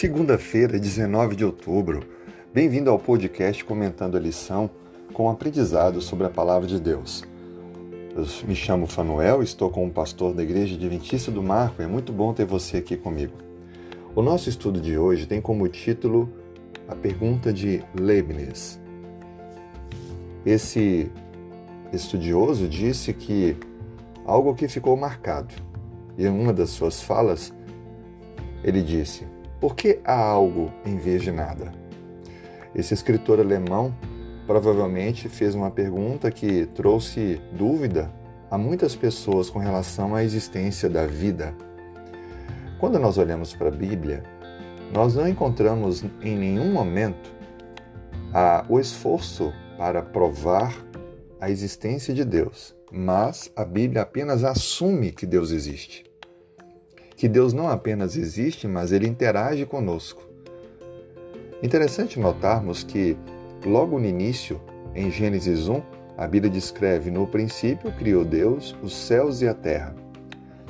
Segunda-feira, 19 de outubro. Bem-vindo ao podcast comentando a lição com aprendizado sobre a palavra de Deus. Eu me chamo Fanuel, estou como pastor da Igreja Adventista do Marco é muito bom ter você aqui comigo. O nosso estudo de hoje tem como título a pergunta de Leibniz. Esse estudioso disse que algo que ficou marcado. E em uma das suas falas, ele disse: Por que há algo em vez de nada? Esse escritor alemão provavelmente fez uma pergunta que trouxe dúvida a muitas pessoas com relação à existência da vida. Quando nós olhamos para a Bíblia, nós não encontramos em nenhum momento a, o esforço para provar a existência de Deus, mas a Bíblia apenas assume que Deus existe. Que Deus não apenas existe, mas ele interage conosco. Interessante notarmos que, logo no início, em Gênesis 1, a Bíblia descreve: No princípio criou Deus os céus e a terra.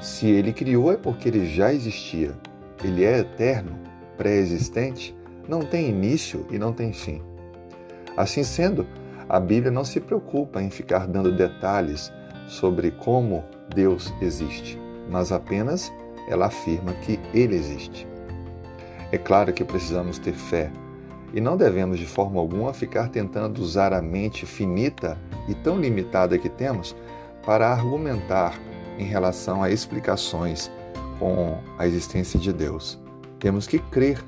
Se ele criou, é porque ele já existia. Ele é eterno, pré-existente, não tem início e não tem fim. Assim sendo, a Bíblia não se preocupa em ficar dando detalhes sobre como Deus existe, mas apenas ela afirma que Ele existe. É claro que precisamos ter fé e não devemos de forma alguma ficar tentando usar a mente finita e tão limitada que temos para argumentar em relação a explicações com a existência de Deus. Temos que crer,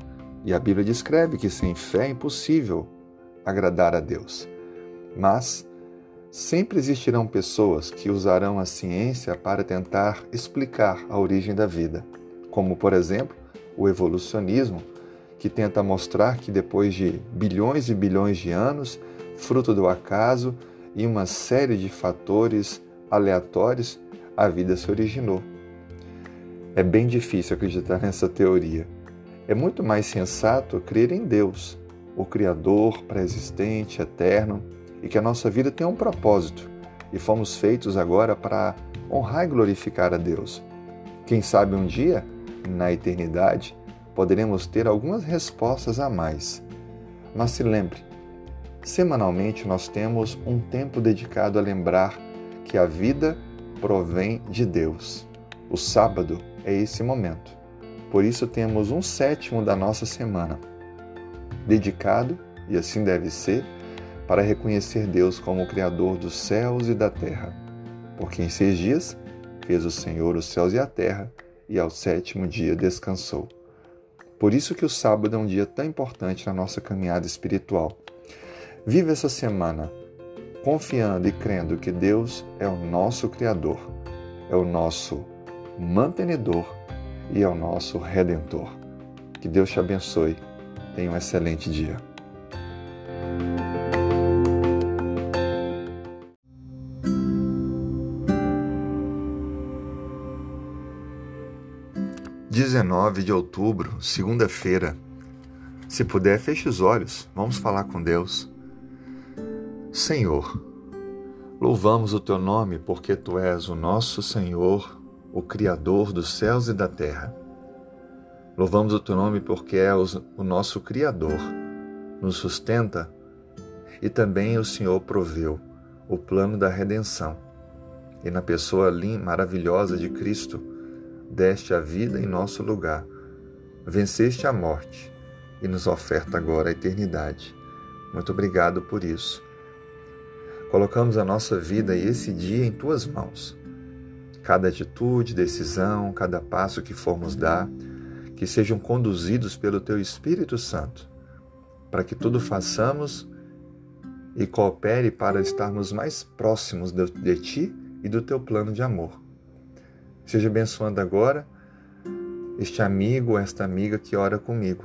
e a Bíblia descreve que sem fé é impossível agradar a Deus. Mas sempre existirão pessoas que usarão a ciência para tentar explicar a origem da vida, como, por exemplo, o evolucionismo, que tenta mostrar que depois de bilhões e bilhões de anos, fruto do acaso e uma série de fatores aleatórios, a vida se originou. É bem difícil acreditar nessa teoria. É muito mais sensato crer em Deus, o Criador pré-existente, eterno, e que a nossa vida tem um propósito e fomos feitos agora para honrar e glorificar a Deus. Quem sabe um dia, na eternidade, poderemos ter algumas respostas a mais. Mas se lembre, semanalmente nós temos um tempo dedicado a lembrar que a vida provém de Deus. O sábado é esse momento. Por isso temos um sétimo da nossa semana dedicado, e assim deve ser, para reconhecer Deus como o Criador dos céus e da terra. Porque em seis dias fez o Senhor os céus e a terra, e ao sétimo dia descansou. Por isso que o sábado é um dia tão importante na nossa caminhada espiritual. Viva essa semana confiando e crendo que Deus é o nosso Criador, é o nosso mantenedor e é o nosso redentor. Que Deus te abençoe. Tenha um excelente dia. 19 de outubro, segunda-feira. Se puder, feche os olhos, vamos falar com Deus. Senhor, louvamos o teu nome porque tu és o nosso Senhor, o Criador dos céus e da terra. Louvamos o teu nome porque és o nosso Criador, nos sustenta e também o Senhor proveu o plano da redenção. E na pessoa maravilhosa de Cristo, deste a vida em nosso lugar, venceste a morte e nos oferta agora a eternidade. Muito obrigado por isso. Colocamos a nossa vida e esse dia em tuas mãos. Cada atitude, decisão, cada passo que formos dar, que sejam conduzidos pelo teu Espírito Santo, para que tudo façamos e coopere para estarmos mais próximos de, ti e do teu plano de amor. Seja abençoando agora este amigo esta amiga que ora comigo.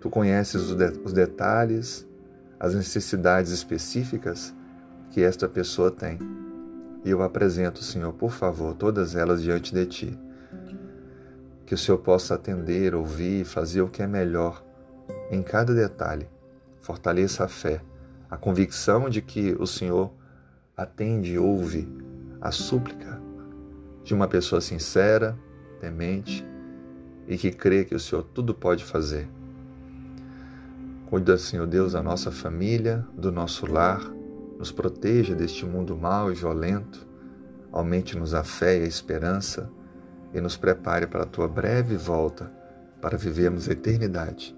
Tu conheces os detalhes, as necessidades específicas que esta pessoa tem. E eu apresento, Senhor, por favor, todas elas diante de Ti. Que o Senhor possa atender, ouvir, fazer o que é melhor em cada detalhe. Fortaleça a fé, a convicção de que o Senhor atende e ouve a súplica de uma pessoa sincera, temente e que crê que o Senhor tudo pode fazer. Cuida, Senhor Deus, da nossa família, do nosso lar, nos proteja deste mundo mau e violento, aumente-nos a fé e a esperança e nos prepare para a tua breve volta para vivermos a eternidade.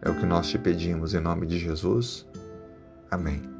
É o que nós te pedimos em nome de Jesus. Amém.